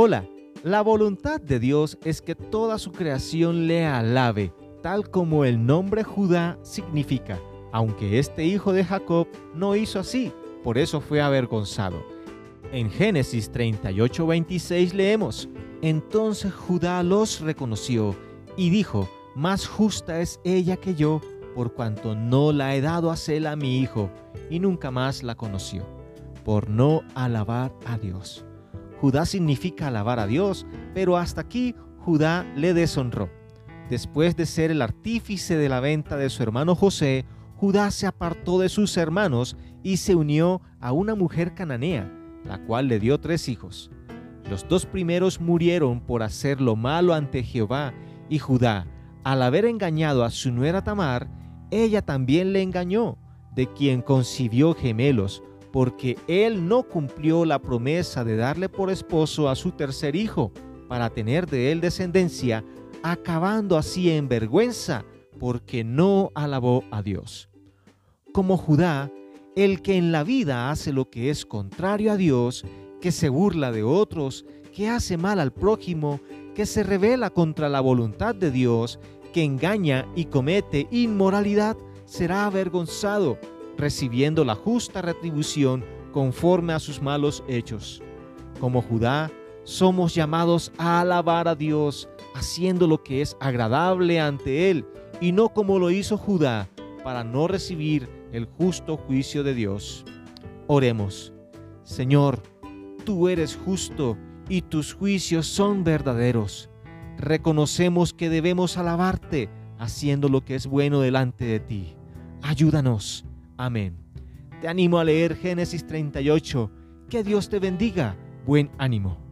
Hola, la voluntad de Dios es que toda su creación le alabe, tal como el nombre Judá significa, aunque este hijo de Jacob no hizo así, por eso fue avergonzado. En Génesis 38:26 leemos, entonces Judá los reconoció y dijo, más justa es ella que yo, por cuanto no la he dado a Sela mi hijo, y nunca más la conoció, por no alabar a Dios. Judá significa alabar a Dios, pero hasta aquí Judá le deshonró. Después de ser el artífice de la venta de su hermano José, Judá se apartó de sus hermanos y se unió a una mujer cananea, la cual le dio tres hijos. Los dos primeros murieron por hacer lo malo ante Jehová, y Judá, al haber engañado a su nuera Tamar, ella también le engañó, de quien concibió gemelos, porque él no cumplió la promesa de darle por esposo a su tercer hijo, para tener de él descendencia, acabando así en vergüenza, porque no alabó a Dios. Como Judá, el que en la vida hace lo que es contrario a Dios, que se burla de otros, que hace mal al prójimo, que se revela contra la voluntad de Dios, que engaña y comete inmoralidad, será avergonzado recibiendo la justa retribución conforme a sus malos hechos. Como Judá, somos llamados a alabar a Dios, haciendo lo que es agradable ante Él, y no como lo hizo Judá, para no recibir el justo juicio de Dios. Oremos, Señor, tú eres justo y tus juicios son verdaderos. Reconocemos que debemos alabarte, haciendo lo que es bueno delante de ti. Ayúdanos Amén. Te animo a leer Génesis 38. Que Dios te bendiga. Buen ánimo.